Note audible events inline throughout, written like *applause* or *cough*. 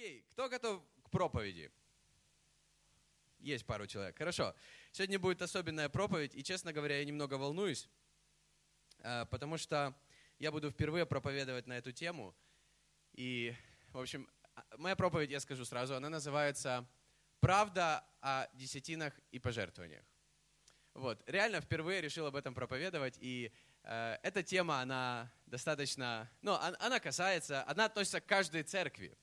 Окей, кто готов к проповеди? Есть пару человек. Хорошо. Сегодня будет особенная проповедь, и, честно говоря, я немного волнуюсь, э, потому что я буду впервые проповедовать на эту тему. И, в общем, а, моя проповедь, я скажу сразу, она называется «Правда о десятинах и пожертвованиях». Вот, реально впервые решил об этом проповедовать, и э, эта тема, она достаточно, ну, она, она касается, она относится к каждой церкви.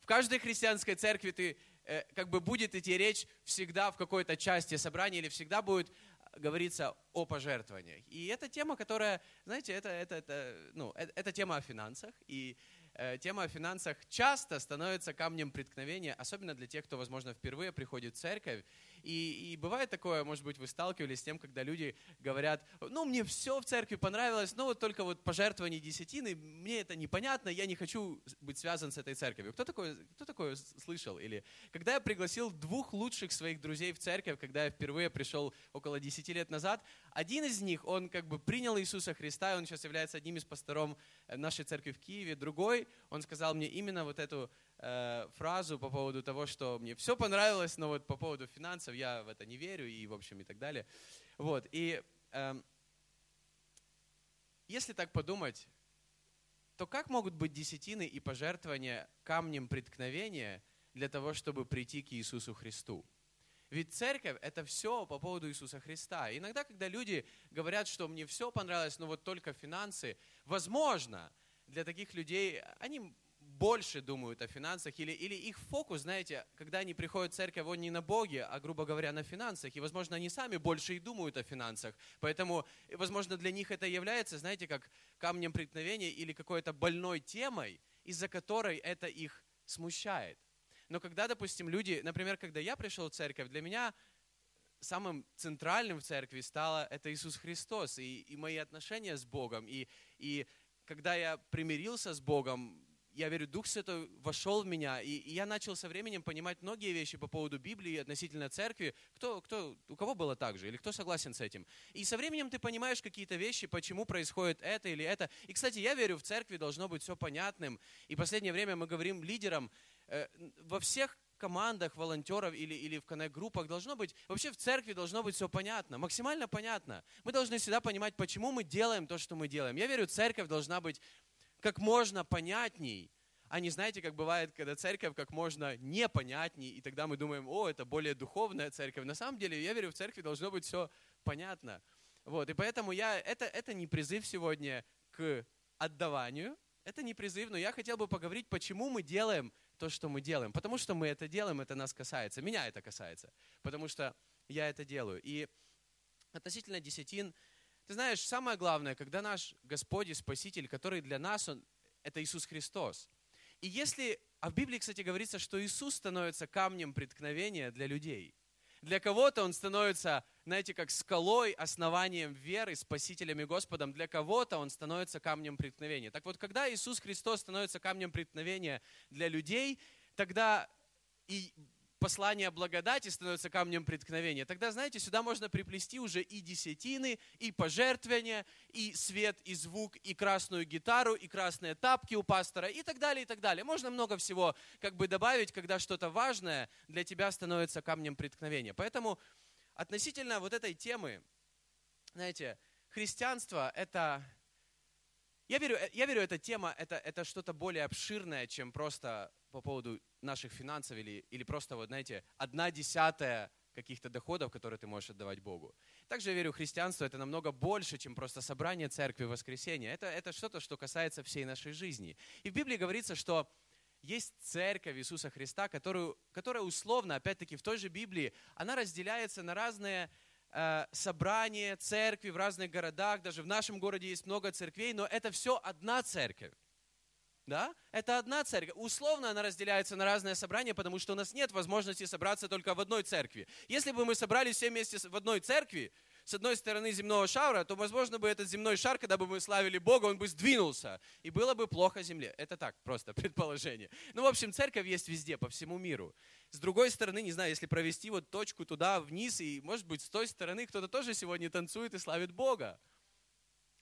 В каждой христианской церкви ты, э, как бы будет идти речь всегда в какой-то части собрания или всегда будет говориться о пожертвованиях. И это тема, которая, знаете, это, это, это, ну, это, это тема о финансах, и Э, тема о финансах часто становится камнем преткновения, особенно для тех, кто, возможно, впервые приходит в церковь. И, и бывает такое, может быть, вы сталкивались с тем, когда люди говорят, ну, мне все в церкви понравилось, но вот только вот пожертвование десятины, мне это непонятно, я не хочу быть связан с этой церковью. Кто такое, кто такое слышал? Или когда я пригласил двух лучших своих друзей в церковь, когда я впервые пришел около 10 лет назад, один из них, он как бы принял Иисуса Христа, и он сейчас является одним из пастором нашей церкви в Киеве. Другой, он сказал мне именно вот эту э, фразу по поводу того, что мне все понравилось, но вот по поводу финансов я в это не верю и, в общем, и так далее. Вот, и э, если так подумать, то как могут быть десятины и пожертвования камнем преткновения для того, чтобы прийти к Иисусу Христу? Ведь церковь – это все по поводу Иисуса Христа. Иногда, когда люди говорят, что мне все понравилось, но вот только финансы, возможно, для таких людей, они больше думают о финансах, или, или их фокус, знаете, когда они приходят в церковь, он не на Боге, а, грубо говоря, на финансах. И, возможно, они сами больше и думают о финансах. Поэтому, возможно, для них это является, знаете, как камнем преткновения или какой-то больной темой, из-за которой это их смущает. Но когда, допустим, люди, например, когда я пришел в церковь, для меня самым центральным в церкви стало это Иисус Христос и, и мои отношения с Богом. И, и когда я примирился с Богом, я верю, Дух Святой вошел в меня, и, и я начал со временем понимать многие вещи по поводу Библии относительно церкви. Кто, кто, у кого было так же, или кто согласен с этим? И со временем ты понимаешь какие-то вещи, почему происходит это или это. И, кстати, я верю, в церкви должно быть все понятным. И последнее время мы говорим лидерам, э, во всех командах волонтеров или, или в коннект-группах должно быть, вообще в церкви должно быть все понятно, максимально понятно. Мы должны всегда понимать, почему мы делаем то, что мы делаем. Я верю, церковь должна быть как можно понятней, а не знаете, как бывает, когда церковь как можно непонятней, и тогда мы думаем, о, это более духовная церковь. На самом деле, я верю, в церкви должно быть все понятно. Вот, и поэтому я, это, это не призыв сегодня к отдаванию, это не призыв, но я хотел бы поговорить, почему мы делаем то, что мы делаем. Потому что мы это делаем, это нас касается. Меня это касается. Потому что я это делаю. И относительно десятин, ты знаешь, самое главное, когда наш Господь и Спаситель, который для нас, Он, это Иисус Христос. И если, а в Библии, кстати, говорится, что Иисус становится камнем преткновения для людей – для кого-то он становится, знаете, как скалой, основанием веры, спасителем и Господом. Для кого-то он становится камнем преткновения. Так вот, когда Иисус Христос становится камнем преткновения для людей, тогда и послание благодати становится камнем преткновения, тогда, знаете, сюда можно приплести уже и десятины, и пожертвования, и свет, и звук, и красную гитару, и красные тапки у пастора, и так далее, и так далее. Можно много всего как бы добавить, когда что-то важное для тебя становится камнем преткновения. Поэтому относительно вот этой темы, знаете, христианство – это я верю, я верю, эта тема это, это что-то более обширное, чем просто по поводу наших финансов или, или просто, вот, знаете, одна десятая каких-то доходов, которые ты можешь отдавать Богу. Также я верю, христианство это намного больше, чем просто собрание церкви в воскресенье. Это, это что-то, что касается всей нашей жизни. И в Библии говорится, что есть церковь Иисуса Христа, которую, которая условно, опять-таки в той же Библии, она разделяется на разные э, собрания, церкви в разных городах. Даже в нашем городе есть много церквей, но это все одна церковь. Да? Это одна церковь. Условно она разделяется на разные собрания, потому что у нас нет возможности собраться только в одной церкви. Если бы мы собрались все вместе в одной церкви, с одной стороны земного шара, то, возможно, бы этот земной шар, когда бы мы славили Бога, он бы сдвинулся, и было бы плохо земле. Это так, просто *laughs* предположение. Ну, в общем, церковь есть везде, по всему миру. С другой стороны, не знаю, если провести вот точку туда, вниз, и, может быть, с той стороны кто-то тоже сегодня танцует и славит Бога.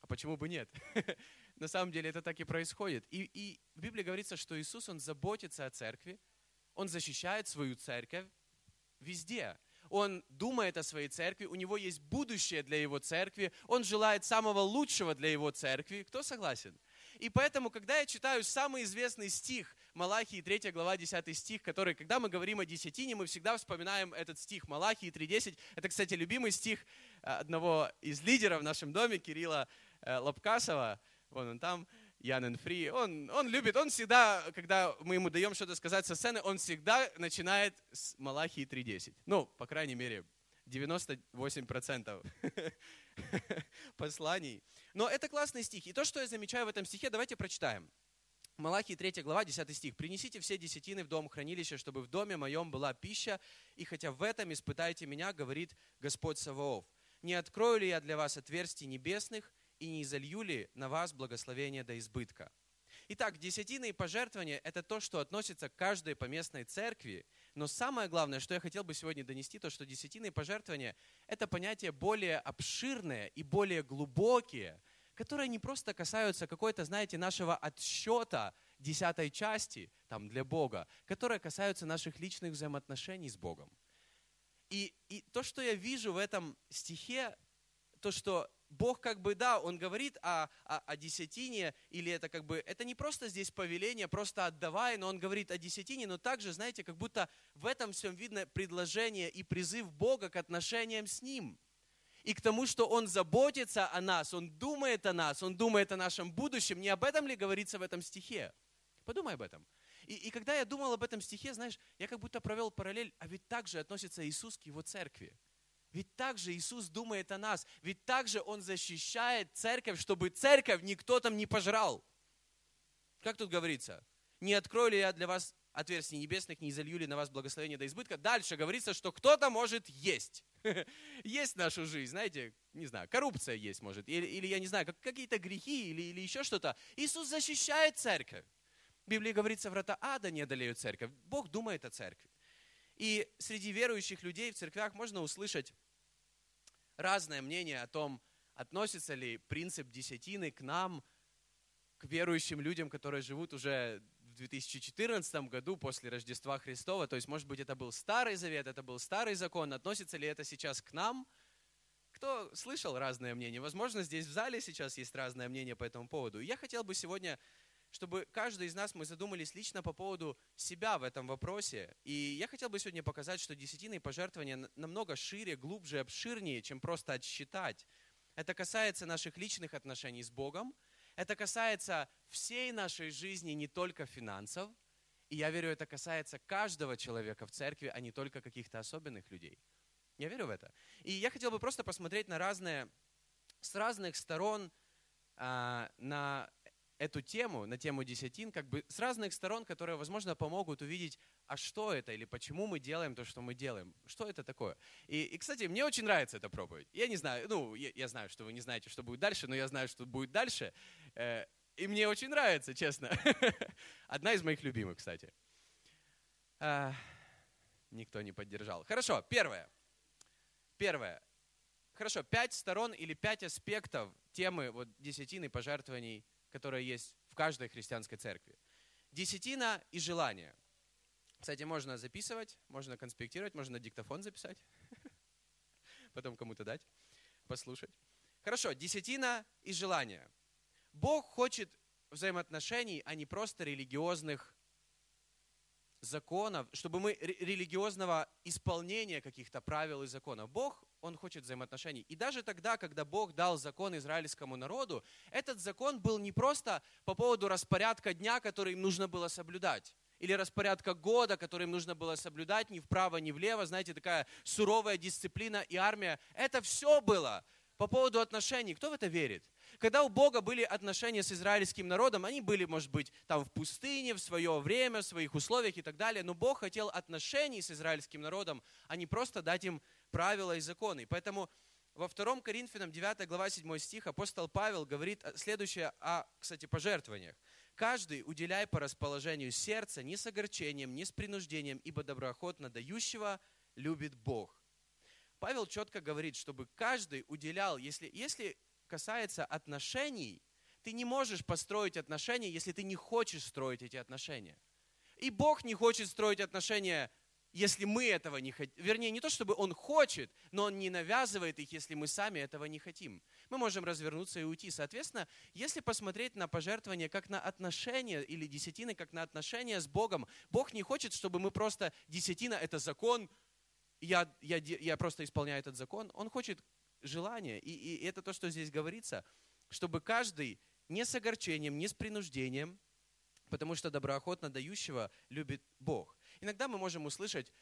А почему бы нет? *laughs* на самом деле это так и происходит. И, и в Библии говорится, что Иисус, Он заботится о церкви, Он защищает свою церковь везде. Он думает о своей церкви, у него есть будущее для его церкви, он желает самого лучшего для его церкви. Кто согласен? И поэтому, когда я читаю самый известный стих, Малахии 3 глава 10 стих, который, когда мы говорим о десятине, мы всегда вспоминаем этот стих Малахии 3.10. Это, кстати, любимый стих э, одного из лидеров в нашем доме, Кирилла э, Лобкасова. Вон он там, Ян Фри. Он, он любит, он всегда, когда мы ему даем что-то сказать со сцены, он всегда начинает с Малахии 3.10. Ну, по крайней мере, 98% *laughs* посланий. Но это классный стих. И то, что я замечаю в этом стихе, давайте прочитаем. Малахии 3 глава, 10 стих. «Принесите все десятины в дом хранилища, чтобы в доме моем была пища, и хотя в этом испытайте меня, говорит Господь Саваоф. Не открою ли я для вас отверстий небесных, и не изолью ли на вас благословение до избытка?» Итак, десятины и пожертвования – это то, что относится к каждой поместной церкви. Но самое главное, что я хотел бы сегодня донести, то, что десятины и пожертвования – это понятия более обширные и более глубокие, которые не просто касаются какой-то, знаете, нашего отсчета десятой части там, для Бога, которые касаются наших личных взаимоотношений с Богом. И, и то, что я вижу в этом стихе, то, что Бог как бы, да, Он говорит о, о, о десятине, или это как бы, это не просто здесь повеление, просто отдавай, но Он говорит о десятине, но также, знаете, как будто в этом всем видно предложение и призыв Бога к отношениям с Ним. И к тому, что Он заботится о нас, Он думает о нас, Он думает о нашем будущем. Не об этом ли говорится в этом стихе? Подумай об этом. И, и когда я думал об этом стихе, знаешь, я как будто провел параллель, а ведь также относится Иисус к Его церкви. Ведь также Иисус думает о нас. Ведь также Он защищает церковь, чтобы церковь никто там не пожрал. Как тут говорится? Не открою ли я для вас отверстий небесных, не изолью ли на вас благословение до избытка? Дальше говорится, что кто-то может есть. *laughs* Есть нашу жизнь, знаете, не знаю, коррупция есть может, или, или я не знаю, какие-то грехи, или, или еще что-то. Иисус защищает церковь. В Библии говорится, врата ада не одолеют церковь. Бог думает о церкви. И среди верующих людей в церквях можно услышать разное мнение о том, относится ли принцип десятины к нам, к верующим людям, которые живут уже в 2014 году после Рождества Христова. То есть, может быть, это был Старый Завет, это был Старый Закон. Относится ли это сейчас к нам? Кто слышал разное мнение? Возможно, здесь в зале сейчас есть разное мнение по этому поводу. Я хотел бы сегодня чтобы каждый из нас мы задумались лично по поводу себя в этом вопросе. И я хотел бы сегодня показать, что десятины пожертвования намного шире, глубже, обширнее, чем просто отсчитать. Это касается наших личных отношений с Богом, это касается всей нашей жизни, не только финансов. И я верю, это касается каждого человека в церкви, а не только каких-то особенных людей. Я верю в это. И я хотел бы просто посмотреть на разные, с разных сторон а, на эту тему, на тему десятин, как бы с разных сторон, которые, возможно, помогут увидеть, а что это, или почему мы делаем то, что мы делаем, что это такое. И, и кстати, мне очень нравится эта проповедь. Я не знаю, ну, я, я знаю, что вы не знаете, что будет дальше, но я знаю, что будет дальше. Э, и мне очень нравится, честно. *laughs* Одна из моих любимых, кстати. А, никто не поддержал. Хорошо, первое. Первое. Хорошо, пять сторон или пять аспектов темы вот, десятины пожертвований – которая есть в каждой христианской церкви. Десятина и желание. Кстати, можно записывать, можно конспектировать, можно диктофон записать, *laughs* потом кому-то дать, послушать. Хорошо, десятина и желание. Бог хочет взаимоотношений, а не просто религиозных законов, чтобы мы религиозного исполнения каких-то правил и законов. Бог, Он хочет взаимоотношений. И даже тогда, когда Бог дал закон израильскому народу, этот закон был не просто по поводу распорядка дня, который им нужно было соблюдать или распорядка года, который им нужно было соблюдать ни вправо, ни влево, знаете, такая суровая дисциплина и армия. Это все было по поводу отношений. Кто в это верит? Когда у Бога были отношения с израильским народом, они были, может быть, там в пустыне, в свое время, в своих условиях и так далее, но Бог хотел отношений с израильским народом, а не просто дать им правила и законы. Поэтому во 2 Коринфянам 9 глава 7 стих апостол Павел говорит следующее о, кстати, пожертвованиях. «Каждый уделяй по расположению сердца, не с огорчением, не с принуждением, ибо доброохотно дающего любит Бог». Павел четко говорит, чтобы каждый уделял, если, если касается отношений, Ты не можешь построить отношения, если ты не хочешь строить эти отношения. И Бог не хочет строить отношения, если мы этого не хотим. Вернее, не то, чтобы Он хочет, но Он не навязывает их, если мы сами этого не хотим. Мы можем развернуться и уйти. Соответственно, если посмотреть на пожертвование как на отношения или десятины как на отношения с Богом, Бог не хочет, чтобы мы просто... Десятина – это закон, я, я, я просто исполняю этот закон. Он хочет желания. И, и это то, что здесь говорится, чтобы каждый не с огорчением, не с принуждением, потому что доброохотно дающего любит Бог. Иногда мы можем услышать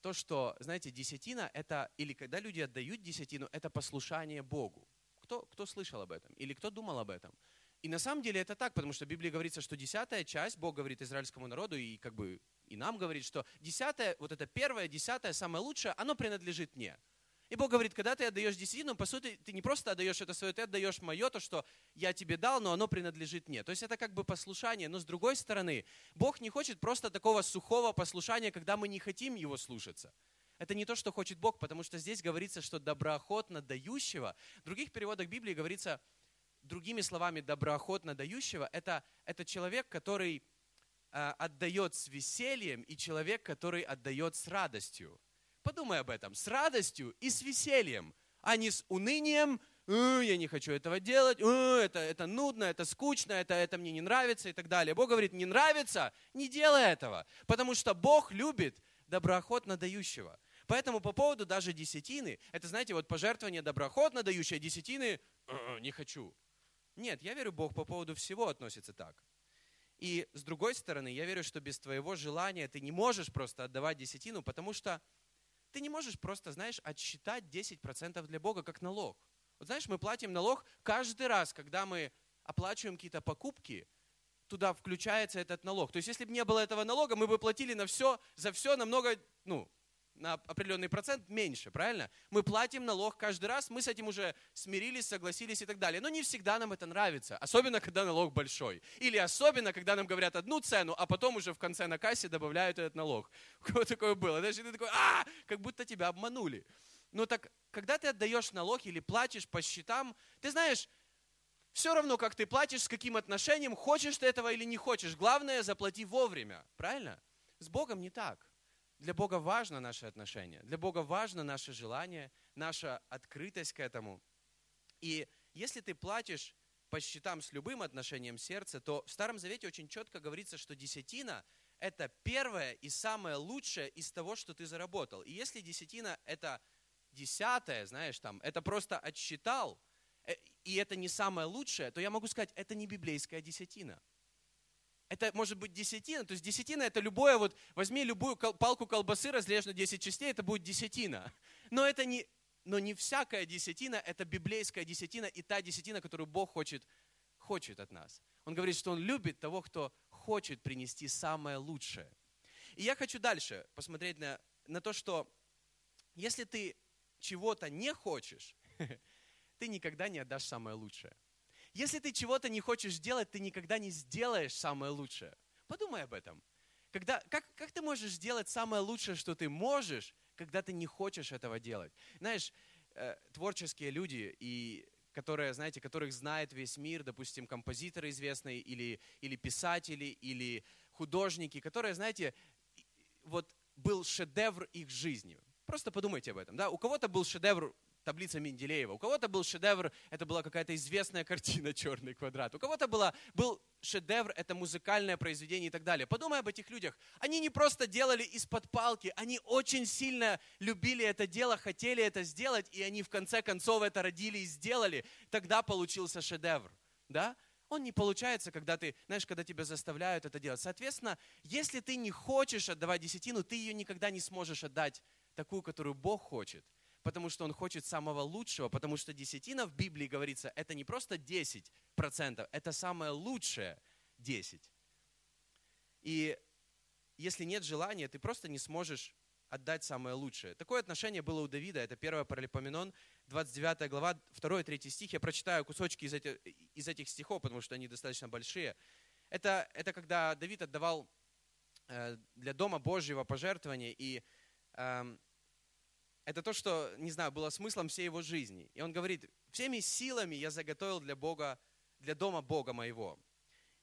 то, что, знаете, десятина – это, или когда люди отдают десятину, это послушание Богу. Кто, кто слышал об этом? Или кто думал об этом? И на самом деле это так, потому что в Библии говорится, что десятая часть, Бог говорит израильскому народу, и как бы и нам говорит, что десятая, вот это первое, десятое, самое лучшее, оно принадлежит мне. И Бог говорит, когда ты отдаешь десятину, по сути, ты не просто отдаешь это свое, ты отдаешь мое, то, что я тебе дал, но оно принадлежит мне. То есть это как бы послушание. Но с другой стороны, Бог не хочет просто такого сухого послушания, когда мы не хотим его слушаться. Это не то, что хочет Бог, потому что здесь говорится, что доброохотно дающего. В других переводах Библии говорится, другими словами, доброохотно дающего, это, это человек, который э, отдает с весельем, и человек, который отдает с радостью. Подумай об этом. С радостью и с весельем, а не с унынием, «Э, я не хочу этого делать, «Э, это, это нудно, это скучно, это, это мне не нравится и так далее. Бог говорит, не нравится, не делай этого, потому что Бог любит доброохотно дающего. Поэтому по поводу даже десятины, это, знаете, вот пожертвование доброохотно дающее, десятины «Э, не хочу. Нет, я верю, Бог по поводу всего относится так. И с другой стороны, я верю, что без твоего желания ты не можешь просто отдавать десятину, потому что ты не можешь просто, знаешь, отсчитать 10% для Бога как налог. Вот знаешь, мы платим налог каждый раз, когда мы оплачиваем какие-то покупки, туда включается этот налог. То есть, если бы не было этого налога, мы бы платили на все, за все намного, ну, на определенный процент меньше, правильно? Мы платим налог каждый раз, мы с этим уже смирились, согласились и так далее. Но не всегда нам это нравится, особенно когда налог большой. Или особенно, когда нам говорят одну цену, а потом уже в конце на кассе добавляют этот налог. *laughs* У кого такое было? Даже ты такой, а, как будто тебя обманули. Ну так, когда ты отдаешь налог или платишь по счетам, ты знаешь, все равно, как ты платишь, с каким отношением, хочешь ты этого или не хочешь. Главное, заплати вовремя, правильно? С Богом не так. Для Бога важно наше отношение, для Бога важно наше желание, наша открытость к этому. И если ты платишь по счетам с любым отношением сердца, то в Старом Завете очень четко говорится, что десятина – это первое и самое лучшее из того, что ты заработал. И если десятина – это десятое, знаешь, там, это просто отсчитал, э, и это не самое лучшее, то я могу сказать, это не библейская десятина – это может быть десятина. То есть десятина это любое, вот возьми любую палку колбасы, разрежь на 10 частей, это будет десятина. Но это не, но не всякая десятина, это библейская десятина и та десятина, которую Бог хочет, хочет от нас. Он говорит, что Он любит того, кто хочет принести самое лучшее. И я хочу дальше посмотреть на, на то, что если ты чего-то не хочешь, *laughs* ты никогда не отдашь самое лучшее. Если ты чего-то не хочешь делать, ты никогда не сделаешь самое лучшее. Подумай об этом. Когда, как, как ты можешь сделать самое лучшее, что ты можешь, когда ты не хочешь этого делать? Знаешь, э, творческие люди, и которые, знаете, которых знает весь мир, допустим, композиторы известные, или, или писатели, или художники, которые, знаете, вот был шедевр их жизни. Просто подумайте об этом. Да? У кого-то был шедевр таблица Менделеева. У кого-то был шедевр, это была какая-то известная *laughs* картина «Черный квадрат». У кого-то была, был шедевр, это музыкальное произведение и так далее. Подумай об этих людях. Они не просто делали из-под палки, они очень сильно любили это дело, хотели это сделать, и они в конце концов это родили и сделали. Тогда получился шедевр. Да? Он не получается, когда ты, знаешь, когда тебя заставляют это делать. Соответственно, если ты не хочешь отдавать десятину, ты ее никогда не сможешь отдать такую, которую Бог хочет потому что Он хочет самого лучшего, потому что десятина в Библии говорится, это не просто 10%, это самое лучшее 10%. И если нет желания, ты просто не сможешь отдать самое лучшее. Такое отношение было у Давида, это 1 Паралипоменон, 29 глава, 2-3 стих. Я прочитаю кусочки из этих, из этих стихов, потому что они достаточно большие. Это, это когда Давид отдавал э, для Дома Божьего пожертвования, и эм, это то, что, не знаю, было смыслом всей его жизни. И он говорит, всеми силами я заготовил для Бога для дома Бога моего.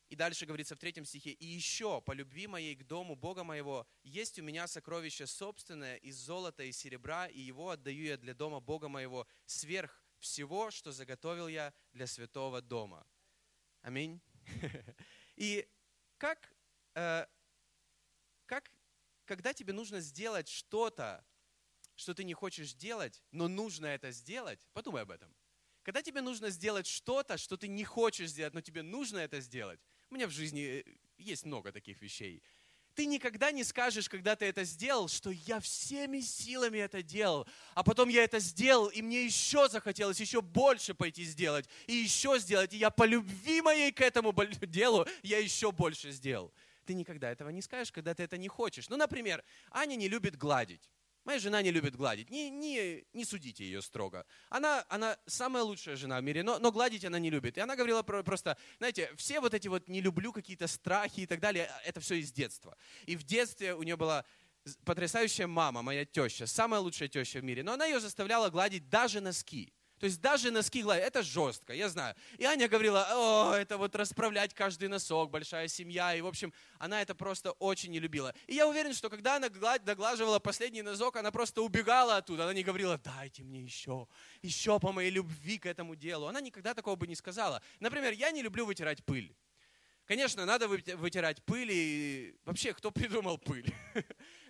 И дальше говорится в третьем стихе, «И еще, по любви моей к дому Бога моего, есть у меня сокровище собственное из золота и серебра, и его отдаю я для дома Бога моего сверх всего, что заготовил я для святого дома». Аминь. *laughs* И как, э, как, когда тебе нужно сделать что-то, что ты не хочешь делать, но нужно это сделать, подумай об этом. Когда тебе нужно сделать что-то, что ты не хочешь сделать, но тебе нужно это сделать, у меня в жизни э, есть много таких вещей. Ты никогда не скажешь, когда ты это сделал, что я всеми силами это делал, а потом я это сделал, и мне еще захотелось еще больше пойти сделать, и еще сделать, и я по любви моей к этому *laughs* делу, я еще больше сделал. Ты никогда этого не скажешь, когда ты это не хочешь. Ну, например, Аня не любит гладить. Моя жена не любит гладить. Не, не, не судите ее строго. Она, она самая лучшая жена в мире, но, но гладить она не любит. И она говорила про, просто, знаете, все вот эти вот не люблю какие-то страхи и так далее, это все из детства. И в детстве у нее была потрясающая мама, моя теща, самая лучшая теща в мире. Но она ее заставляла гладить даже носки. То есть даже носки гладить, это жестко, я знаю. И Аня говорила, о, это вот расправлять каждый носок, большая семья. И, в общем, она это просто очень не любила. И я уверен, что когда она доглаживала последний носок, она просто убегала оттуда. Она не говорила, дайте мне еще, еще по моей любви к этому делу. Она никогда такого бы не сказала. Например, я не люблю вытирать пыль. Конечно, надо вытирать пыль, и вообще, кто придумал пыль? *laughs*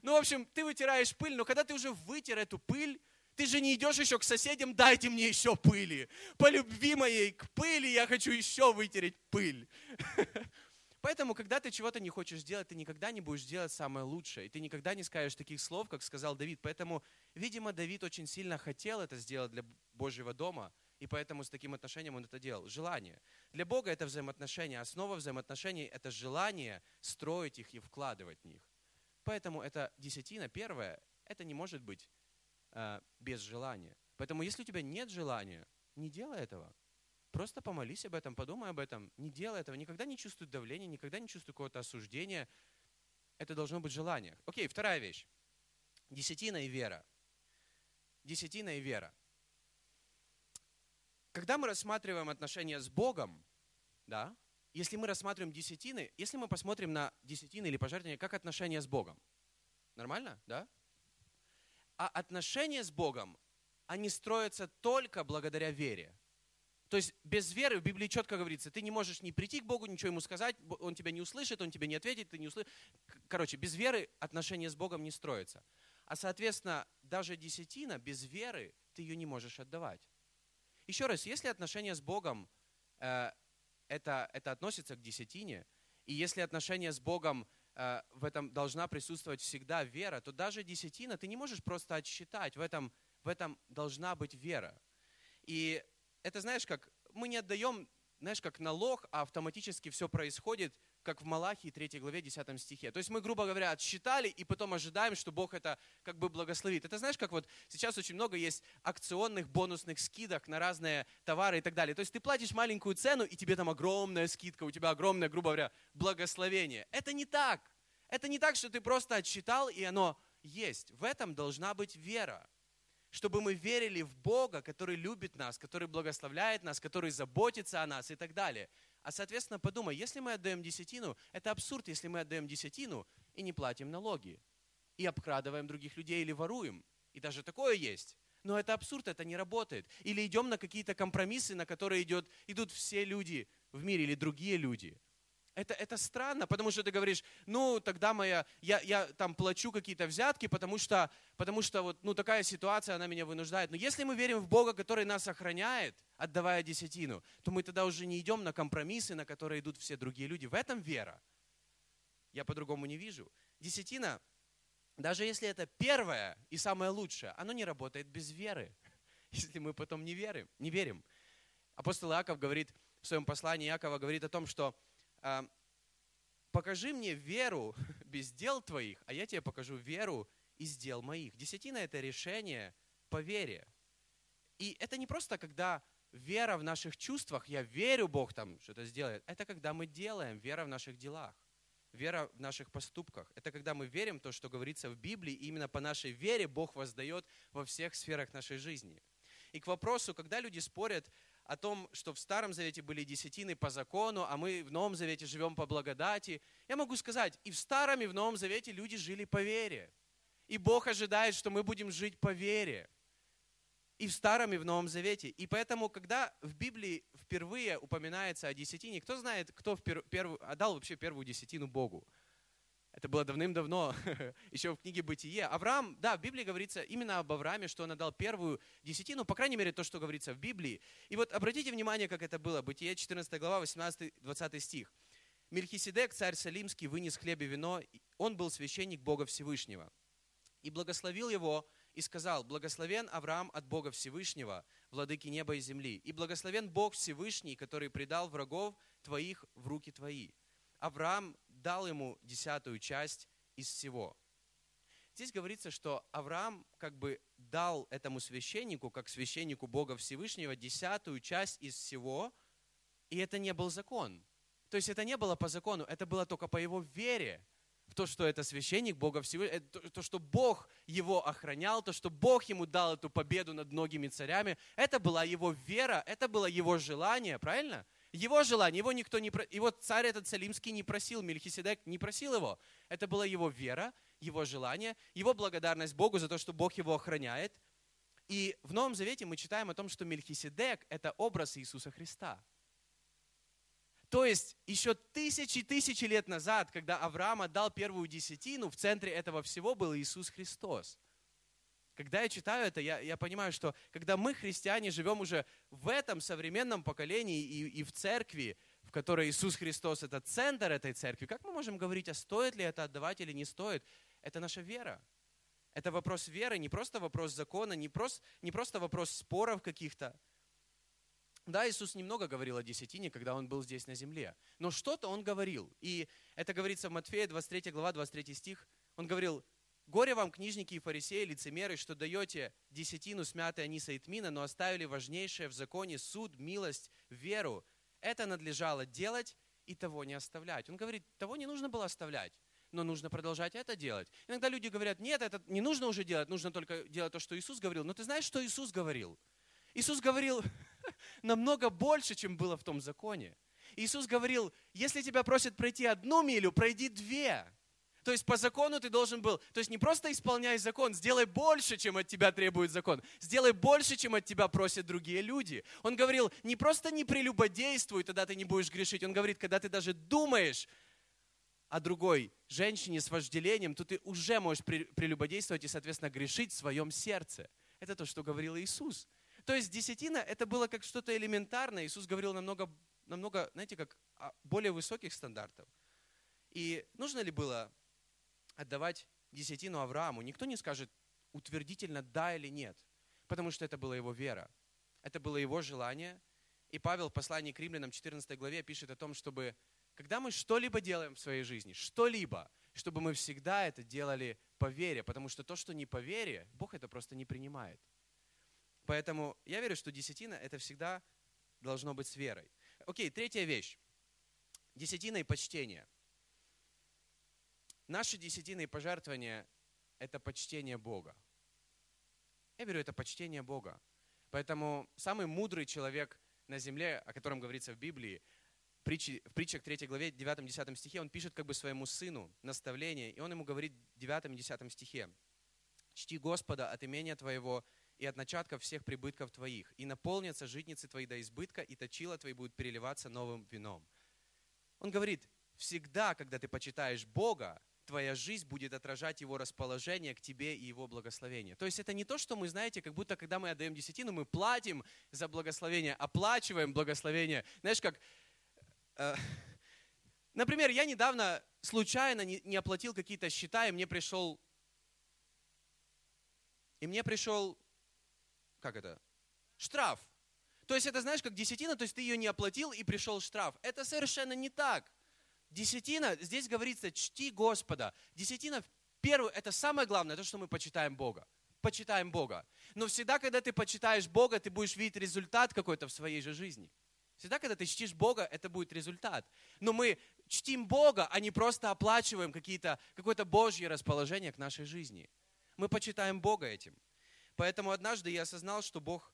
Ну, в общем, ты вытираешь пыль, но когда ты уже вытер эту пыль, ты же не идешь еще к соседям, дайте мне еще пыли. По любви моей к пыли я хочу еще вытереть пыль. *laughs* Поэтому, когда ты чего-то не хочешь делать, ты никогда не будешь делать самое лучшее. И ты никогда не скажешь таких слов, как сказал Давид. Поэтому, видимо, Давид очень сильно хотел это сделать для Божьего дома. И поэтому с таким отношением он это делал. Желание. Для Бога это взаимоотношения. Основа взаимоотношений – это желание строить их и вкладывать в них. Поэтому это десятина, первое, это не может быть э, без желания. Поэтому если у тебя нет желания, не делай этого. Просто помолись об этом, подумай об этом. Не делай этого. Никогда не чувствуй давления, никогда не чувствуй какого-то осуждения. Это должно быть желание. Окей, вторая вещь. Десятина и вера. Десятина и вера. Когда мы рассматриваем отношения с Богом, да, если мы рассматриваем десятины, если мы посмотрим на десятины или пожертвования как отношения с Богом, нормально, да? А отношения с Богом, они строятся только благодаря вере. То есть без веры в Библии четко говорится, ты не можешь не прийти к Богу, ничего ему сказать, он тебя не услышит, он тебе не ответит, ты не услышишь. Короче, без веры отношения с Богом не строятся. А соответственно, даже десятина без веры ты ее не можешь отдавать. Еще раз, если отношения с Богом, э, это, это относится к десятине, и если отношения с Богом в этом должна присутствовать всегда вера, то даже десятина ты не можешь просто отсчитать. В этом, в этом должна быть вера. И это, знаешь, как мы не отдаем, знаешь, как налог, а автоматически все происходит – как в Малахии 3 главе 10 стихе. То есть мы, грубо говоря, отсчитали и потом ожидаем, что Бог это как бы благословит. Это знаешь, как вот сейчас очень много есть акционных бонусных скидок на разные товары и так далее. То есть ты платишь маленькую цену, и тебе там огромная скидка, у тебя огромное, грубо говоря, благословение. Это не так. Это не так, что ты просто отсчитал, и оно есть. В этом должна быть вера чтобы мы верили в Бога, который любит нас, который благословляет нас, который заботится о нас и так далее. А соответственно, подумай, если мы отдаем десятину, это абсурд, если мы отдаем десятину и не платим налоги, и обкрадываем других людей или воруем. И даже такое есть. Но это абсурд, это не работает. Или идем на какие-то компромиссы, на которые идет, идут все люди в мире или другие люди. Это, это странно, потому что ты говоришь, ну, тогда моя, я, я там плачу какие-то взятки, потому что, потому что вот, ну, такая ситуация, она меня вынуждает. Но если мы верим в Бога, который нас охраняет, отдавая десятину, то мы тогда уже не идем на компромиссы, на которые идут все другие люди. В этом вера. Я по-другому не вижу. Десятина, даже если это первое и самое лучшее, оно не работает без веры, *laughs* если мы потом не верим. Не верим. Апостол Иаков говорит в своем послании, Иакова говорит о том, что покажи мне веру *laughs* без дел твоих, а я тебе покажу веру из дел моих. Десятина – это решение по вере. И это не просто, когда вера в наших чувствах, я верю, Бог там что-то сделает. Это когда мы делаем, вера в наших делах, вера в наших поступках. Это когда мы верим в то, что говорится в Библии, и именно по нашей вере Бог воздает во всех сферах нашей жизни. И к вопросу, когда люди спорят о том, что в Старом Завете были десятины по закону, а мы в Новом Завете живем по благодати. Я могу сказать, и в Старом, и в Новом Завете люди жили по вере. И Бог ожидает, что мы будем жить по вере. И в Старом, и в Новом Завете. И поэтому, когда в Библии впервые упоминается о десятине, кто знает, кто в пер, перв, отдал вообще первую десятину Богу? Это было давным-давно, *laughs* еще в книге «Бытие». Авраам, да, в Библии говорится именно об Аврааме, что он отдал первую десятину, по крайней мере, то, что говорится в Библии. И вот обратите внимание, как это было. Бытие, 14 глава, 18-20 стих. Мельхиседек, царь Салимский, вынес хлеб и вино. Он был священник Бога Всевышнего. И благословил его, и сказал, «Благословен Авраам от Бога Всевышнего, владыки неба и земли, и благословен Бог Всевышний, который предал врагов твоих в руки твои». Авраам дал ему десятую часть из всего. Здесь говорится, что Авраам как бы дал этому священнику, как священнику Бога Всевышнего, десятую часть из всего, и это не был закон. То есть это не было по закону, это было только по его вере в то, что это священник Бога Всевышнего, то, то, что Бог его охранял, то, что Бог ему дал эту победу над многими царями, это была его вера, это было его желание, правильно? Его желание, его никто не... Его царь этот Салимский не просил, Мельхиседек не просил его. Это была его вера, его желание, его благодарность Богу за то, что Бог его охраняет. И в Новом Завете мы читаем о том, что Мельхиседек – это образ Иисуса Христа. То есть еще тысячи тысячи лет назад, когда Авраам отдал первую десятину, в центре этого всего был Иисус Христос – когда я читаю это, я, я понимаю, что когда мы, христиане, живем уже в этом современном поколении и, и в церкви, в которой Иисус Христос – это центр этой церкви, как мы можем говорить, а стоит ли это отдавать или не стоит? Это наша вера. Это вопрос веры, не просто вопрос закона, не просто, не просто вопрос споров каких-то. Да, Иисус немного говорил о десятине, когда Он был здесь на земле. Но что-то Он говорил. И это говорится в Матфея, 23 глава, 23 стих. Он говорил, Горе вам, книжники и фарисеи, лицемеры, что даете десятину смятой аниса и тмина, но оставили важнейшее в законе суд, милость, веру. Это надлежало делать и того не оставлять. Он говорит, того не нужно было оставлять, но нужно продолжать это делать. Иногда люди говорят, нет, это не нужно уже делать, нужно только делать то, что Иисус говорил. Но ты знаешь, что Иисус говорил? Иисус говорил *laughs* намного больше, чем было в том законе. Иисус говорил, если тебя просят пройти одну милю, пройди две. То есть по закону ты должен был, то есть не просто исполняй закон, сделай больше, чем от тебя требует закон, сделай больше, чем от тебя просят другие люди. Он говорил, не просто не прелюбодействуй, тогда ты не будешь грешить. Он говорит, когда ты даже думаешь о другой женщине с вожделением, то ты уже можешь прелюбодействовать и, соответственно, грешить в своем сердце. Это то, что говорил Иисус. То есть десятина это было как что-то элементарное. Иисус говорил намного, намного, знаете, как более высоких стандартов. И нужно ли было отдавать десятину Аврааму, никто не скажет утвердительно да или нет, потому что это была его вера, это было его желание. И Павел в послании к римлянам 14 главе пишет о том, чтобы когда мы что-либо делаем в своей жизни, что-либо, чтобы мы всегда это делали по вере, потому что то, что не по вере, Бог это просто не принимает. Поэтому я верю, что десятина это всегда должно быть с верой. Окей, третья вещь. Десятина и почтение – Наши десятины и пожертвования – это почтение Бога. Я верю, это почтение Бога. Поэтому самый мудрый человек на земле, о котором говорится в Библии, в притчах 3 главе 9-10 стихе, он пишет как бы своему сыну наставление, и он ему говорит в 9-10 стихе, «Чти Господа от имения твоего и от начатков всех прибытков твоих, и наполнятся житницы твои до избытка, и точила твои будут переливаться новым вином». Он говорит, всегда, когда ты почитаешь Бога, твоя жизнь будет отражать Его расположение к тебе и Его благословение. То есть это не то, что мы, знаете, как будто когда мы отдаем десятину, мы платим за благословение, оплачиваем благословение. Знаешь, как... Э, например, я недавно случайно не, не оплатил какие-то счета, и мне пришел... И мне пришел... Как это? Штраф. То есть это, знаешь, как десятина, то есть ты ее не оплатил, и пришел штраф. Это совершенно не так. Десятина, здесь говорится, чти Господа. Десятина, первое, это самое главное, то, что мы почитаем Бога. Почитаем Бога. Но всегда, когда ты почитаешь Бога, ты будешь видеть результат какой-то в своей же жизни. Всегда, когда ты чтишь Бога, это будет результат. Но мы чтим Бога, а не просто оплачиваем какие-то, какое-то Божье расположение к нашей жизни. Мы почитаем Бога этим. Поэтому однажды я осознал, что Бог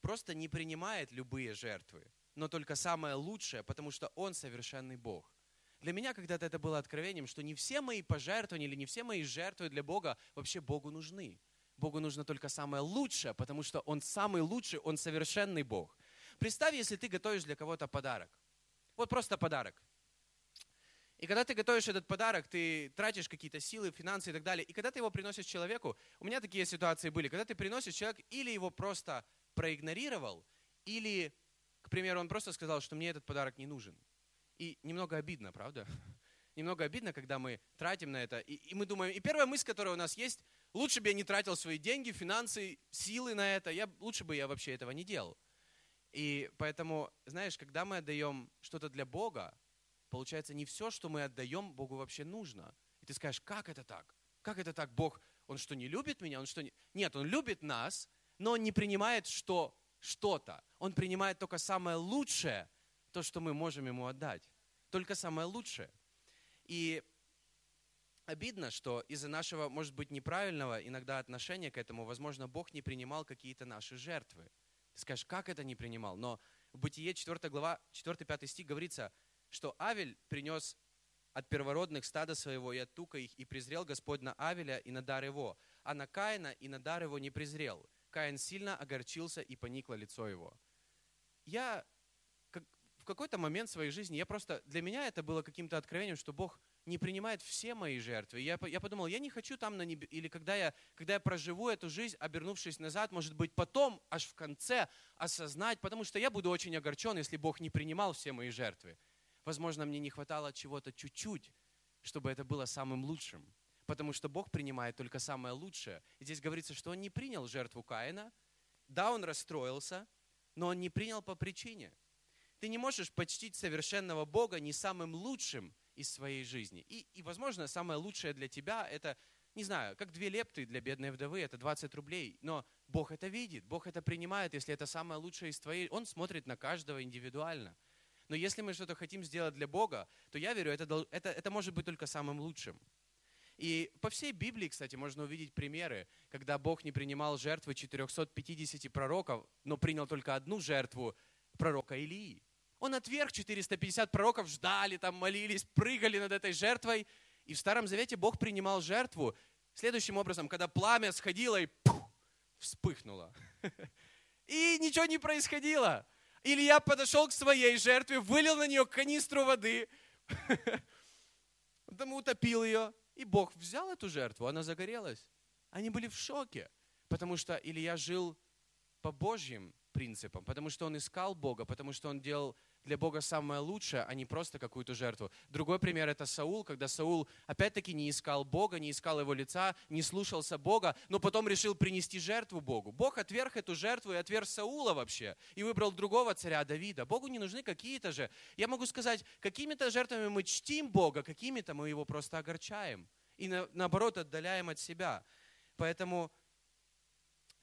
просто не принимает любые жертвы, но только самое лучшее, потому что Он совершенный Бог. Для меня когда-то это было откровением, что не все мои пожертвования или не все мои жертвы для Бога вообще Богу нужны. Богу нужно только самое лучшее, потому что Он самый лучший, Он совершенный Бог. Представь, если ты готовишь для кого-то подарок. Вот просто подарок. И когда ты готовишь этот подарок, ты тратишь какие-то силы, финансы и так далее. И когда ты его приносишь человеку, у меня такие ситуации были, когда ты приносишь человек или его просто проигнорировал, или, к примеру, он просто сказал, что мне этот подарок не нужен. И немного обидно, правда? *laughs* Немного обидно, когда мы тратим на это. И, и мы думаем, и первая мысль, которая у нас есть, лучше бы я не тратил свои деньги, финансы, силы на это, я, лучше бы я вообще этого не делал. И поэтому, знаешь, когда мы отдаем что-то для Бога, получается, не все, что мы отдаем, Богу вообще нужно. И ты скажешь, как это так? Как это так? Бог, Он что, не любит меня? Он что не... Нет, Он любит нас, но Он не принимает что, что-то. Он принимает только самое лучшее, то, что мы можем Ему отдать. Только самое лучшее. И обидно, что из-за нашего, может быть, неправильного иногда отношения к этому, возможно, Бог не принимал какие-то наши жертвы. Ты скажешь, как это не принимал? Но в Бытие 4 глава, 4-5 стих говорится, что Авель принес от первородных стада своего и от тука их, и презрел Господь на Авеля и на дар его, а на Каина и на дар его не презрел. Каин сильно огорчился и поникло лицо его. Я какой-то момент своей жизни, я просто, для меня это было каким-то откровением, что Бог не принимает все мои жертвы. Я, я подумал, я не хочу там на небе, или когда я, когда я проживу эту жизнь, обернувшись назад, может быть, потом, аж в конце, осознать, потому что я буду очень огорчен, если Бог не принимал все мои жертвы. Возможно, мне не хватало чего-то чуть-чуть, чтобы это было самым лучшим. Потому что Бог принимает только самое лучшее. И здесь говорится, что он не принял жертву Каина. Да, он расстроился, но он не принял по причине. Ты не можешь почтить совершенного Бога не самым лучшим из своей жизни. И, и возможно, самое лучшее для тебя – это, не знаю, как две лепты для бедной вдовы, это 20 рублей. Но Бог это видит, Бог это принимает, если это самое лучшее из твоей. Он смотрит на каждого индивидуально – но если мы что-то хотим сделать для Бога, то я верю, это, это, это может быть только самым лучшим. И по всей Библии, кстати, можно увидеть примеры, когда Бог не принимал жертвы 450 пророков, но принял только одну жертву пророка Илии. Он отверг 450 пророков, ждали, там молились, прыгали над этой жертвой. И в Старом Завете Бог принимал жертву следующим образом, когда пламя сходило и пух, вспыхнуло. *laughs* И ничего не происходило. Илья подошел к своей жертве, вылил на нее канистру воды, *laughs* потом утопил ее, и Бог взял эту жертву, она загорелась. Они были в шоке, потому что Илья жил по Божьим принципам, потому что он искал Бога, потому что он делал для Бога самое лучшее, а не просто какую-то жертву. Другой пример это Саул, когда Саул опять-таки не искал Бога, не искал его лица, не слушался Бога, но потом решил принести жертву Богу. Бог отверг эту жертву и отверг Саула вообще, и выбрал другого царя Давида. Богу не нужны какие-то же. Я могу сказать, какими-то жертвами мы чтим Бога, какими-то мы его просто огорчаем и наоборот отдаляем от себя. Поэтому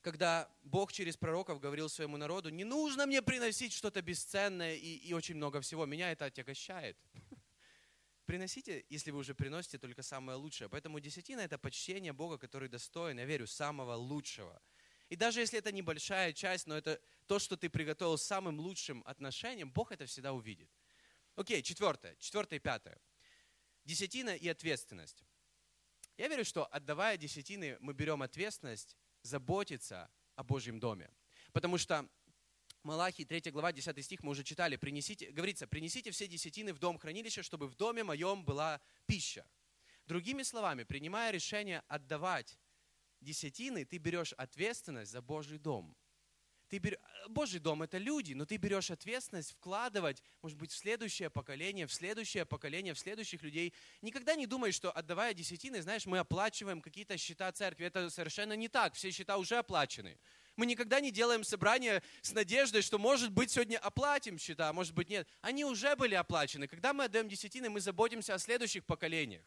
когда Бог через пророков говорил своему народу, не нужно мне приносить что-то бесценное и, и очень много всего, меня это отягощает. *laughs* Приносите, если вы уже приносите, только самое лучшее. Поэтому десятина – это почтение Бога, который достоин, я верю, самого лучшего. И даже если это небольшая часть, но это то, что ты приготовил самым лучшим отношением, Бог это всегда увидит. Окей, четвертое, четвертое и пятое. Десятина и ответственность. Я верю, что отдавая десятины, мы берем ответственность заботиться о Божьем доме. Потому что Малахий, 3 глава, 10 стих, мы уже читали, принесите, говорится, принесите все десятины в дом хранилища, чтобы в доме моем была пища. Другими словами, принимая решение отдавать десятины, ты берешь ответственность за Божий дом. Ты бер... Божий дом – это люди, но ты берешь ответственность вкладывать, может быть, в следующее поколение, в следующее поколение, в следующих людей. Никогда не думай, что отдавая десятины, знаешь, мы оплачиваем какие-то счета церкви. Это совершенно не так. Все счета уже оплачены. Мы никогда не делаем собрание с надеждой, что, может быть, сегодня оплатим счета, а может быть, нет. Они уже были оплачены. Когда мы отдаем десятины, мы заботимся о следующих поколениях.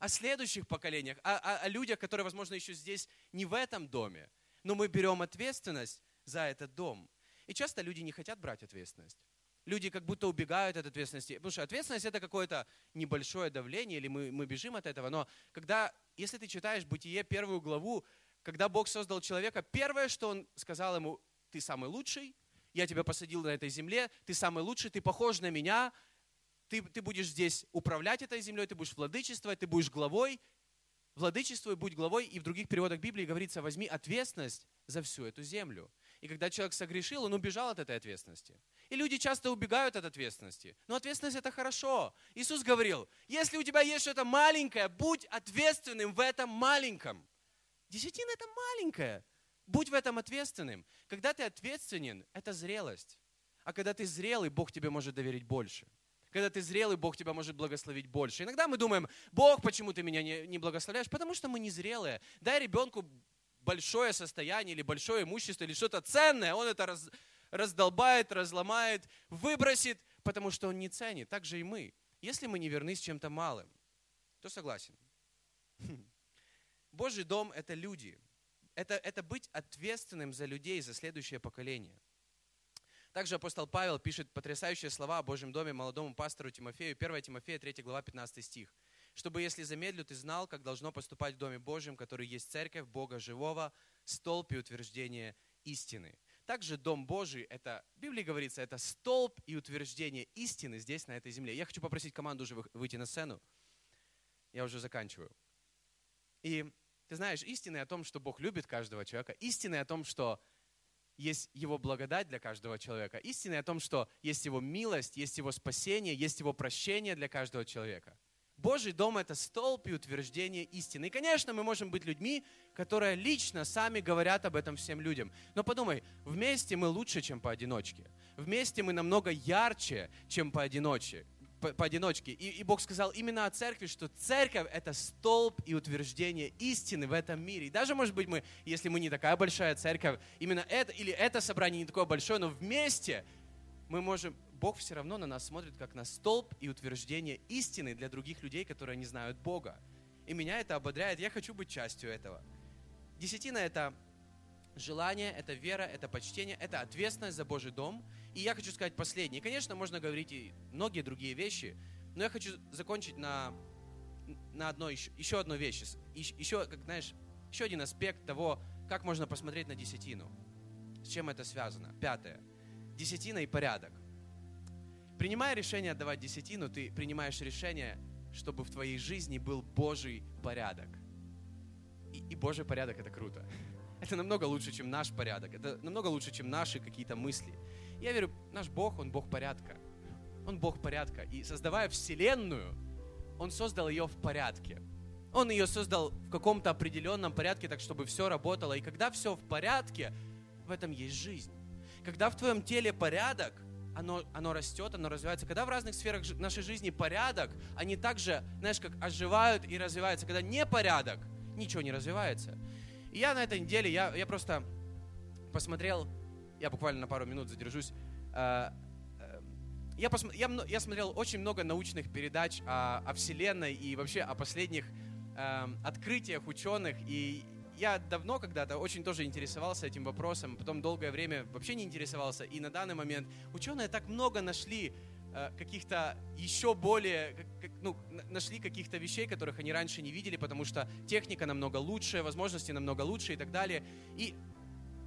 О следующих поколениях, о, о, о людях, которые, возможно, еще здесь не в этом доме. Но мы берем ответственность за этот дом. И часто люди не хотят брать ответственность. Люди как будто убегают от ответственности. Потому что ответственность это какое-то небольшое давление, или мы, мы бежим от этого. Но когда, если ты читаешь Бытие первую главу, когда Бог создал человека, первое, что Он сказал ему, ты самый лучший, я тебя посадил на этой земле, ты самый лучший, ты похож на меня, ты, ты будешь здесь управлять этой землей, ты будешь владычествовать, ты будешь главой, владычествуй, будь главой. И в других переводах Библии говорится, возьми ответственность за всю эту землю. И когда человек согрешил, он убежал от этой ответственности. И люди часто убегают от ответственности. Но ответственность это хорошо. Иисус говорил, если у тебя есть что-то маленькое, будь ответственным в этом маленьком. Десятина это маленькое. Будь в этом ответственным. Когда ты ответственен, это зрелость. А когда ты зрелый, Бог тебе может доверить больше. Когда ты зрелый, Бог тебя может благословить больше. Иногда мы думаем, Бог, почему ты меня не, не благословляешь? Потому что мы не зрелые. Дай ребенку большое состояние или большое имущество или что-то ценное, он это раз, раздолбает, разломает, выбросит, потому что он не ценит. Так же и мы. Если мы не верны с чем-то малым, то согласен. Божий дом – это люди. Это, это быть ответственным за людей, за следующее поколение. Также апостол Павел пишет потрясающие слова о Божьем доме молодому пастору Тимофею, 1 Тимофея, 3 глава, 15 стих. «Чтобы, если замедлю, ты знал, как должно поступать в Доме Божьем, который есть церковь Бога живого, столб и утверждение истины». Также Дом Божий, это, в Библии говорится, это столб и утверждение истины здесь, на этой земле. Я хочу попросить команду уже выйти на сцену. Я уже заканчиваю. И ты знаешь, истины о том, что Бог любит каждого человека, истины о том, что есть Его благодать для каждого человека, истины о том, что есть Его милость, есть Его спасение, есть Его прощение для каждого человека. Божий дом – это столб и утверждение истины. И, конечно, мы можем быть людьми, которые лично сами говорят об этом всем людям. Но подумай, вместе мы лучше, чем поодиночке. Вместе мы намного ярче, чем поодиночке по, поодиночке. И, и Бог сказал именно о церкви, что церковь – это столб и утверждение истины в этом мире. И даже, может быть, мы, если мы не такая большая церковь, именно это, или это собрание не такое большое, но вместе мы можем, Бог все равно на нас смотрит как на столб и утверждение истины для других людей, которые не знают Бога. И меня это ободряет, я хочу быть частью этого. Десятина – это желание, это вера, это почтение, это ответственность за Божий дом. И я хочу сказать последнее. конечно, можно говорить и многие другие вещи, но я хочу закончить на, на одной, еще, еще одной вещи. Еще, как знаешь, еще один аспект того, как можно посмотреть на десятину. С чем это связано? Пятое. Десятина и порядок. Принимая решение отдавать десятину, ты принимаешь решение, чтобы в твоей жизни был Божий порядок. И, и Божий порядок это круто. *laughs* Это намного лучше, чем наш порядок. Это намного лучше, чем наши какие-то мысли. Я верю, наш Бог, Он Бог порядка. Он Бог порядка. И создавая Вселенную, Он создал ее в порядке. Он ее создал в каком-то определенном порядке, так чтобы все работало. И когда все в порядке, в этом есть жизнь. Когда в твоем теле порядок, оно, оно растет, оно развивается. Когда в разных сферах нашей жизни порядок, они также, знаешь, как оживают и развиваются. Когда не порядок, ничего не развивается. И я на этой неделе, я, я просто посмотрел, я буквально на пару минут задержусь, э, э, я, посмотр, я, я смотрел очень много научных передач о, о Вселенной и вообще о последних э, открытиях ученых. И я давно когда-то очень тоже интересовался этим вопросом, потом долгое время вообще не интересовался. И на данный момент ученые так много нашли Э, каких-то еще более, ну, нашли каких-то вещей, которых они раньше не видели, потому что техника намного лучше, возможности намного лучше и так далее. И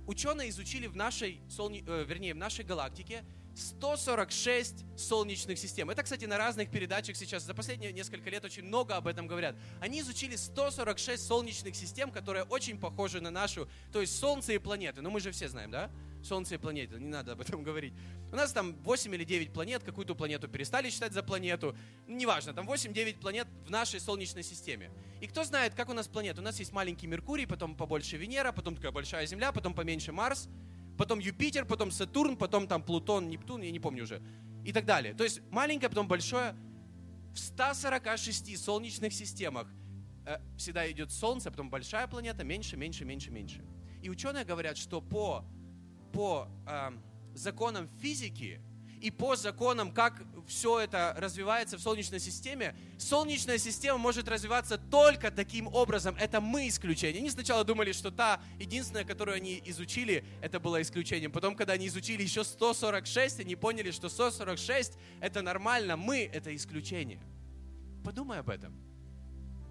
ученые изучили в нашей, солне, э, вернее, в нашей галактике 146 солнечных систем. Это, кстати, на разных передачах сейчас за последние несколько лет очень много об этом говорят. Они изучили 146 солнечных систем, которые очень похожи на нашу, то есть Солнце и планеты. Ну, мы же все знаем, да? Солнце и планеты, не надо об этом *laughs* говорить. У нас там 8 или 9 планет, какую-то планету перестали считать за планету. Неважно, там 8-9 планет в нашей Солнечной системе. И кто знает, как у нас планеты? У нас есть маленький Меркурий, потом побольше Венера, потом такая большая Земля, потом поменьше Марс, потом Юпитер, потом Сатурн, потом там Плутон, Нептун, я не помню уже. И так далее. То есть маленькое, потом большое. В 146 солнечных системах э, всегда идет Солнце, потом большая планета, меньше, меньше, меньше, меньше. И ученые говорят, что по по э, законам физики и по законам, как все это развивается в Солнечной системе, Солнечная система может развиваться только таким образом. Это мы исключение. Они сначала думали, что та единственная, которую они изучили, это было исключением. Потом, когда они изучили еще 146, они поняли, что 146 это нормально, мы это исключение. Подумай об этом.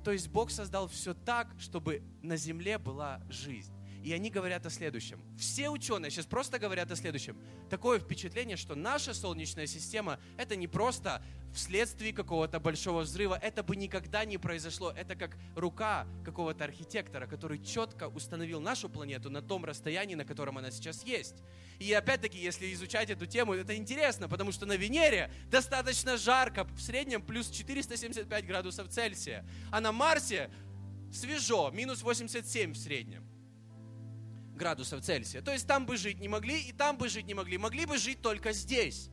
То есть Бог создал все так, чтобы на земле была жизнь. И они говорят о следующем. Все ученые сейчас просто говорят о следующем. Такое впечатление, что наша Солнечная система – это не просто вследствие какого-то большого взрыва. Это бы никогда не произошло. Это как рука какого-то архитектора, который четко установил нашу планету на том расстоянии, на котором она сейчас есть. И опять-таки, если изучать эту тему, это интересно, потому что на Венере достаточно жарко, в среднем плюс 475 градусов Цельсия, а на Марсе свежо, минус 87 в среднем градусов Цельсия. То есть там бы жить не могли, и там бы жить не могли. Могли бы жить только здесь.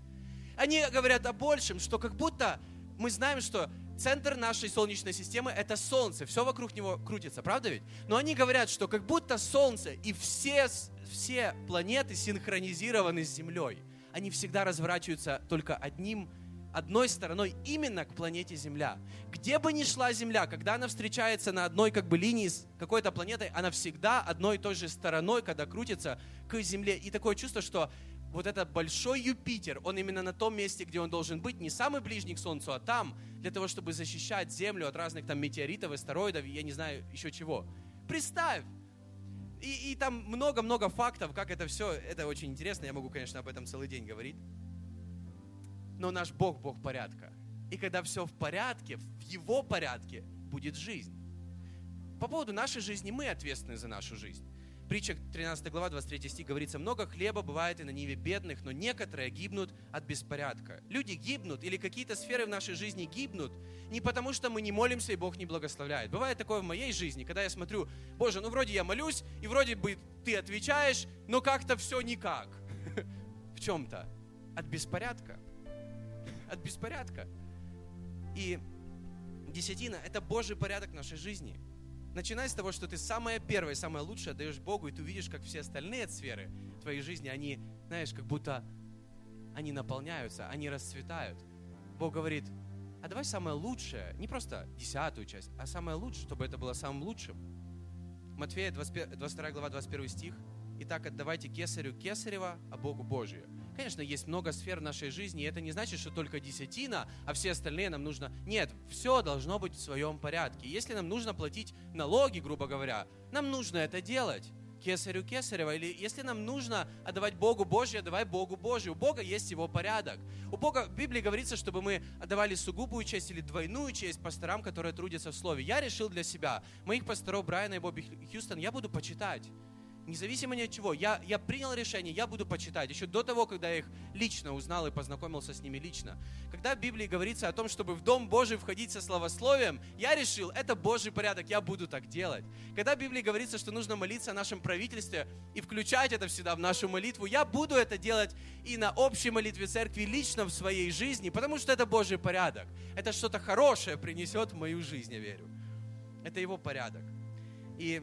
Они говорят о большем, что как будто мы знаем, что центр нашей Солнечной системы – это Солнце. Все вокруг него крутится, правда ведь? Но они говорят, что как будто Солнце и все, все планеты синхронизированы с Землей. Они всегда разворачиваются только одним одной стороной именно к планете Земля. Где бы ни шла Земля, когда она встречается на одной как бы линии с какой-то планетой, она всегда одной и той же стороной, когда крутится к Земле. И такое чувство, что вот этот большой Юпитер, он именно на том месте, где он должен быть, не самый ближний к Солнцу, а там, для того, чтобы защищать Землю от разных там метеоритов, астероидов, я не знаю еще чего. Представь! И, и там много-много фактов, как это все, это очень интересно, я могу, конечно, об этом целый день говорить. Но наш Бог – Бог порядка. И когда все в порядке, в Его порядке будет жизнь. По поводу нашей жизни мы ответственны за нашу жизнь. Притча 13 глава, 23 стих говорится, «Много хлеба бывает и на ниве бедных, но некоторые гибнут от беспорядка». Люди гибнут или какие-то сферы в нашей жизни гибнут не потому, что мы не молимся и Бог не благословляет. Бывает такое в моей жизни, когда я смотрю, Боже, ну вроде я молюсь, и вроде бы ты отвечаешь, но как-то все никак. *laughs* В чем-то. От беспорядка от беспорядка. И десятина – это Божий порядок нашей жизни. Начинай с того, что ты самое первое, самое лучшее отдаешь Богу, и ты увидишь, как все остальные сферы твоей жизни, они, знаешь, как будто они наполняются, они расцветают. Бог говорит, а давай самое лучшее, не просто десятую часть, а самое лучшее, чтобы это было самым лучшим. Матфея 22 глава 21 стих. Итак, отдавайте кесарю кесарева, а Богу Божию. Конечно, есть много сфер нашей жизни, и это не значит, что только десятина, а все остальные нам нужно... Нет, все должно быть в своем порядке. Если нам нужно платить налоги, грубо говоря, нам нужно это делать. Кесарю Кесарева. Или если нам нужно отдавать Богу Божье, отдавай Богу Божье. У Бога есть его порядок. У Бога в Библии говорится, чтобы мы отдавали сугубую честь или двойную честь пасторам, которые трудятся в Слове. Я решил для себя, моих пасторов Брайана и Бобби Хьюстон, я буду почитать независимо ни от чего, я, я принял решение, я буду почитать, еще до того, когда я их лично узнал и познакомился с ними лично. Когда в Библии говорится о том, чтобы в Дом Божий входить со словословием, я решил, это Божий порядок, я буду так делать. Когда в Библии говорится, что нужно молиться о нашем правительстве и включать это всегда в нашу молитву, я буду это делать и на общей молитве церкви лично в своей жизни, потому что это Божий порядок. Это что-то хорошее принесет в мою жизнь, я верю. Это Его порядок. И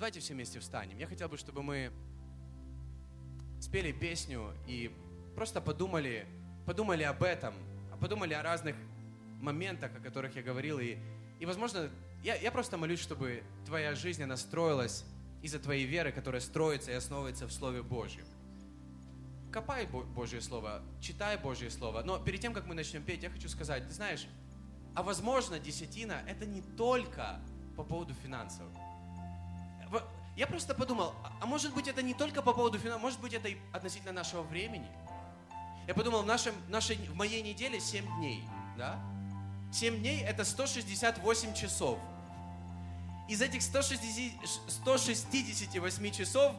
Давайте все вместе встанем. Я хотел бы, чтобы мы спели песню и просто подумали, подумали об этом, подумали о разных моментах, о которых я говорил. И, и возможно, я, я просто молюсь, чтобы твоя жизнь, она строилась из-за твоей веры, которая строится и основывается в Слове Божьем. Копай Божье Слово, читай Божье Слово. Но перед тем, как мы начнем петь, я хочу сказать, ты знаешь, а возможно, десятина – это не только по поводу финансов я просто подумал, а, а может быть это не только по поводу финансов, может быть это и относительно нашего времени. Я подумал, в, нашем, нашей, в моей неделе 7 дней, да? 7 дней это 168 часов. Из этих 160, 168 часов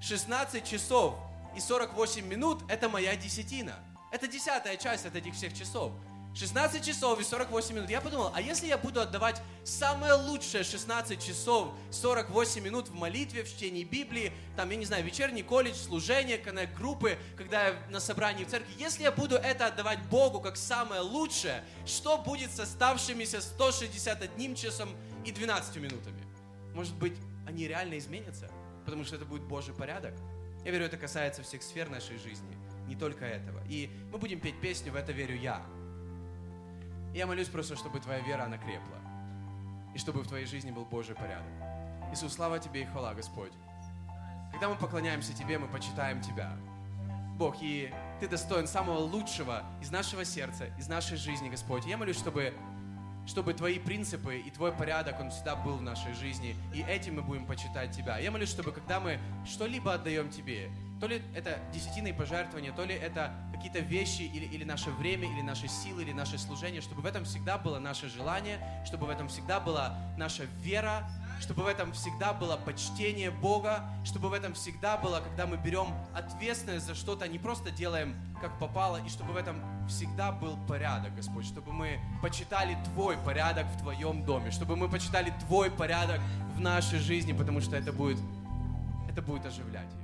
16 часов и 48 минут это моя десятина. Это десятая часть от этих всех часов. 16 часов и 48 минут. Я подумал, а если я буду отдавать самое лучшее 16 часов 48 минут в молитве, в чтении Библии, там, я не знаю, вечерний колледж, служение, коннект-группы, когда я на собрании в церкви, если я буду это отдавать Богу как самое лучшее, что будет с оставшимися 161 часом и 12 минутами? Может быть, они реально изменятся, потому что это будет Божий порядок? Я верю, это касается всех сфер нашей жизни, не только этого. И мы будем петь песню «В это верю я». Я молюсь просто, чтобы твоя вера, она крепла. И чтобы в твоей жизни был Божий порядок. Иисус, слава Тебе и хвала, Господь. Когда мы поклоняемся Тебе, мы почитаем Тебя. Бог, и Ты достоин самого лучшего из нашего сердца, из нашей жизни, Господь. Я молюсь, чтобы чтобы Твои принципы и Твой порядок, он всегда был в нашей жизни, и этим мы будем почитать Тебя. Я молюсь, чтобы когда мы что-либо отдаем Тебе, то ли это десятины пожертвования, то ли это какие-то вещи, или, или наше время, или наши силы, или наше служение, чтобы в этом всегда было наше желание, чтобы в этом всегда была наша вера, чтобы в этом всегда было почтение Бога, чтобы в этом всегда было, когда мы берем ответственность за что-то, не просто делаем как попало, и чтобы в этом всегда был порядок, Господь, чтобы мы почитали Твой порядок в Твоем доме, чтобы мы почитали Твой порядок в нашей жизни, потому что это будет, это будет оживлять ее.